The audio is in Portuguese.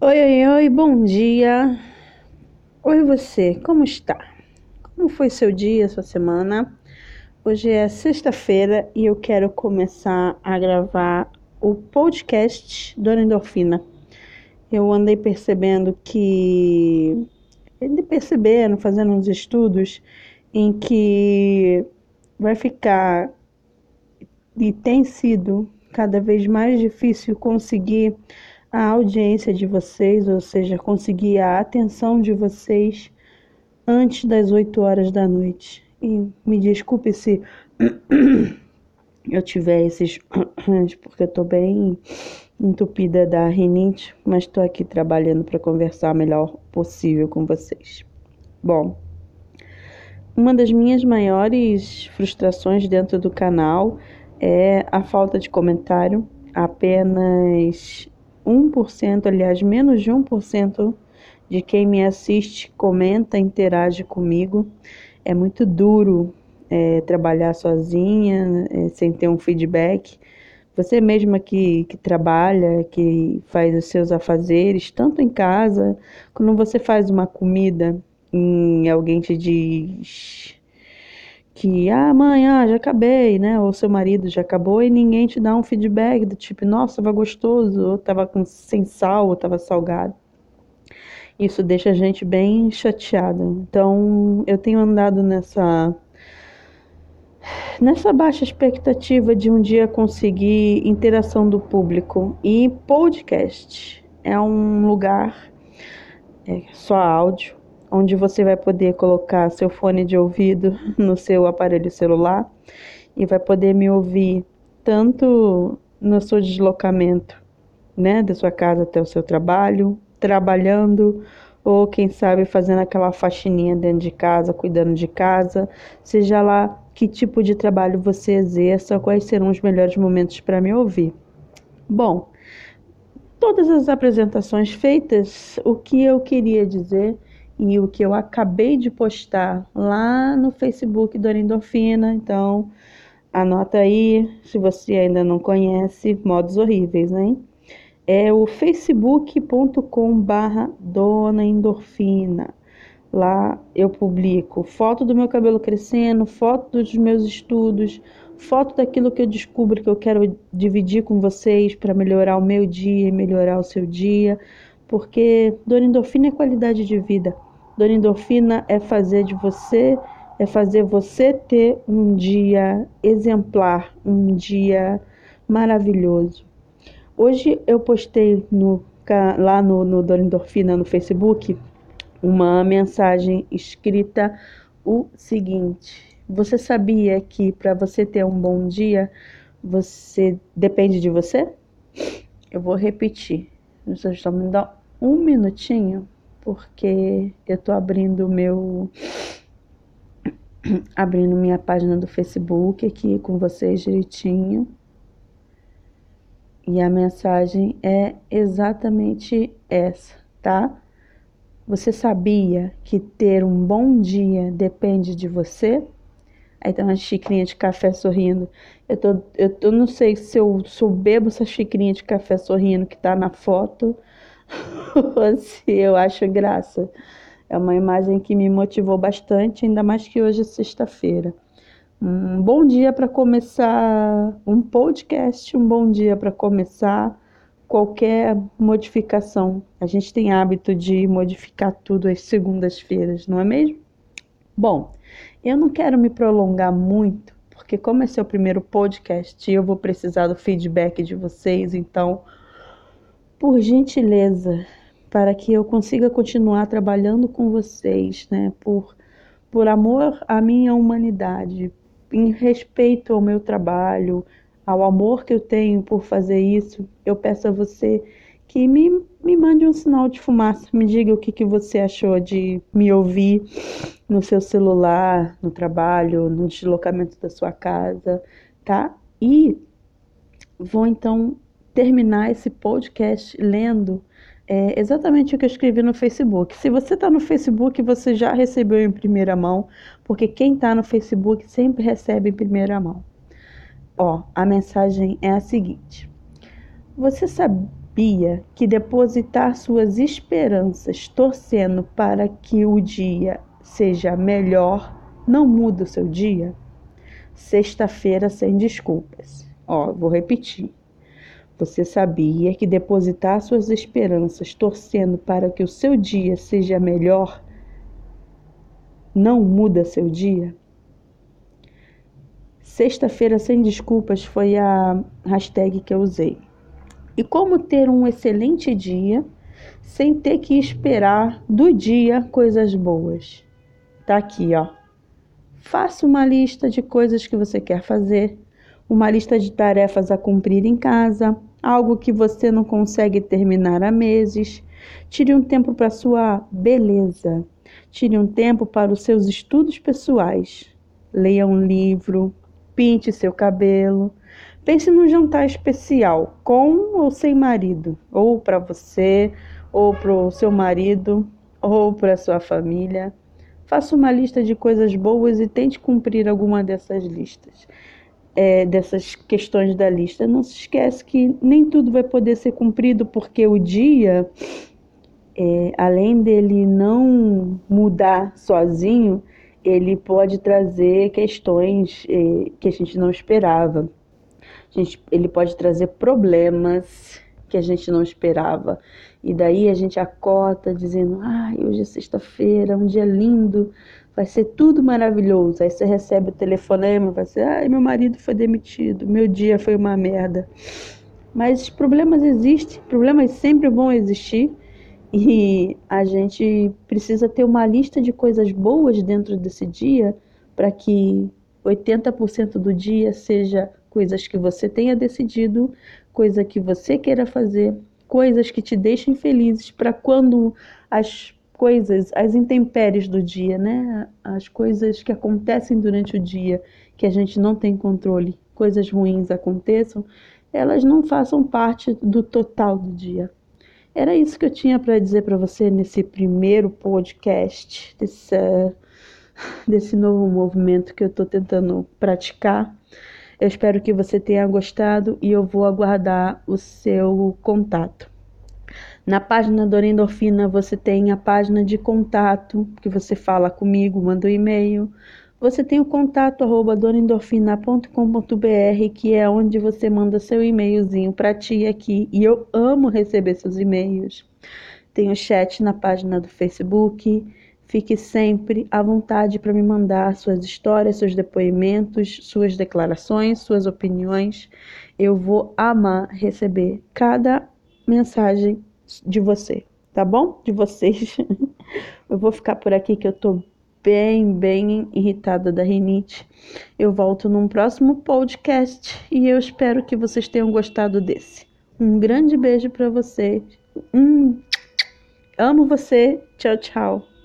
Oi, oi, oi, bom dia. Oi, você, como está? Como foi seu dia, sua semana? Hoje é sexta-feira e eu quero começar a gravar o podcast Dona Endorfina. Eu andei percebendo que. Andei percebendo, fazendo uns estudos em que vai ficar e tem sido cada vez mais difícil conseguir a audiência de vocês, ou seja, conseguir a atenção de vocês antes das 8 horas da noite. E me desculpe se eu tiver esses porque eu tô bem entupida da rinite, mas estou aqui trabalhando para conversar o melhor possível com vocês. Bom, uma das minhas maiores frustrações dentro do canal é a falta de comentário. Apenas 1%, aliás, menos de 1% de quem me assiste comenta, interage comigo. É muito duro é, trabalhar sozinha, é, sem ter um feedback. Você mesma que, que trabalha, que faz os seus afazeres, tanto em casa, quando você faz uma comida e alguém te diz que, ah, mãe, ah, já acabei, né? Ou seu marido já acabou e ninguém te dá um feedback do tipo, nossa, tava gostoso, ou tava com, sem sal, ou tava salgado. Isso deixa a gente bem chateada. Então, eu tenho andado nessa nessa baixa expectativa de um dia conseguir interação do público e podcast é um lugar é só áudio onde você vai poder colocar seu fone de ouvido no seu aparelho celular e vai poder me ouvir tanto no seu deslocamento, né, da sua casa até o seu trabalho, trabalhando ou quem sabe fazendo aquela faxininha dentro de casa, cuidando de casa, seja lá que tipo de trabalho você exerça, quais serão os melhores momentos para me ouvir. Bom, todas as apresentações feitas, o que eu queria dizer e o que eu acabei de postar lá no Facebook do Endorfina. Então, anota aí, se você ainda não conhece, modos horríveis, né? É o facebook.com barra Dona Endorfina. Lá eu publico foto do meu cabelo crescendo, foto dos meus estudos, foto daquilo que eu descubro que eu quero dividir com vocês para melhorar o meu dia e melhorar o seu dia, porque Dona Endorfina é qualidade de vida. Dona Endorfina é fazer de você, é fazer você ter um dia exemplar, um dia maravilhoso. Hoje eu postei no, lá no, no Dona Endorfina no Facebook uma mensagem escrita o seguinte: Você sabia que para você ter um bom dia, você depende de você? Eu vou repetir. Vocês estão me dando um minutinho porque eu tô abrindo meu abrindo minha página do Facebook aqui com vocês direitinho. E a mensagem é exatamente essa, tá? Você sabia que ter um bom dia depende de você? Aí tem uma xicrinha de café sorrindo. Eu, tô, eu, eu não sei se eu, se eu bebo essa xicrinha de café sorrindo que tá na foto se eu acho graça. É uma imagem que me motivou bastante, ainda mais que hoje é sexta-feira. Um bom dia para começar um podcast, um bom dia para começar qualquer modificação. A gente tem hábito de modificar tudo às segundas-feiras, não é mesmo? Bom, eu não quero me prolongar muito, porque como esse é o primeiro podcast, eu vou precisar do feedback de vocês, então por gentileza, para que eu consiga continuar trabalhando com vocês, né? Por, por amor à minha humanidade, em respeito ao meu trabalho, ao amor que eu tenho por fazer isso, eu peço a você que me, me mande um sinal de fumaça, me diga o que, que você achou de me ouvir no seu celular, no trabalho, no deslocamento da sua casa, tá? E vou então terminar esse podcast lendo é, exatamente o que eu escrevi no Facebook. Se você está no Facebook, você já recebeu em primeira mão, porque quem está no Facebook sempre recebe em primeira mão. Ó, a mensagem é a seguinte: Você sabia que depositar suas esperanças torcendo para que o dia seja melhor não muda o seu dia? Sexta-feira sem desculpas. Ó, vou repetir. Você sabia que depositar suas esperanças torcendo para que o seu dia seja melhor não muda seu dia? Sexta-feira sem desculpas foi a hashtag que eu usei. E como ter um excelente dia sem ter que esperar do dia coisas boas? Tá aqui, ó. Faça uma lista de coisas que você quer fazer, uma lista de tarefas a cumprir em casa, algo que você não consegue terminar há meses. Tire um tempo para sua beleza. Tire um tempo para os seus estudos pessoais. Leia um livro, pinte seu cabelo. Pense num jantar especial, com ou sem marido, ou para você, ou para o seu marido, ou para sua família. Faça uma lista de coisas boas e tente cumprir alguma dessas listas, é, dessas questões da lista. Não se esquece que nem tudo vai poder ser cumprido, porque o dia, é, além dele não mudar sozinho, ele pode trazer questões eh, que a gente não esperava. A gente, ele pode trazer problemas que a gente não esperava. E daí a gente acorda dizendo: ai, hoje é sexta-feira, um dia lindo, vai ser tudo maravilhoso. Aí você recebe o telefonema, vai ser: ai, meu marido foi demitido, meu dia foi uma merda. Mas problemas existem, problemas sempre vão existir. E a gente precisa ter uma lista de coisas boas dentro desse dia para que 80% do dia seja coisas que você tenha decidido, coisa que você queira fazer, coisas que te deixem felizes para quando as coisas, as intempéries do dia, né? As coisas que acontecem durante o dia que a gente não tem controle, coisas ruins aconteçam, elas não façam parte do total do dia. Era isso que eu tinha para dizer para você nesse primeiro podcast, desse, desse novo movimento que eu estou tentando praticar. Eu espero que você tenha gostado e eu vou aguardar o seu contato. Na página da Endorfina você tem a página de contato, que você fala comigo, manda um e-mail. Você tem o contato arroba donendorfina.com.br, que é onde você manda seu e-mailzinho para ti aqui. E eu amo receber seus e-mails. Tem o chat na página do Facebook. Fique sempre à vontade para me mandar suas histórias, seus depoimentos, suas declarações, suas opiniões. Eu vou amar receber cada mensagem de você, tá bom? De vocês. Eu vou ficar por aqui que eu tô bem, bem irritada da rinite. Eu volto num próximo podcast e eu espero que vocês tenham gostado desse. Um grande beijo para vocês. Hum, amo você. Tchau, tchau.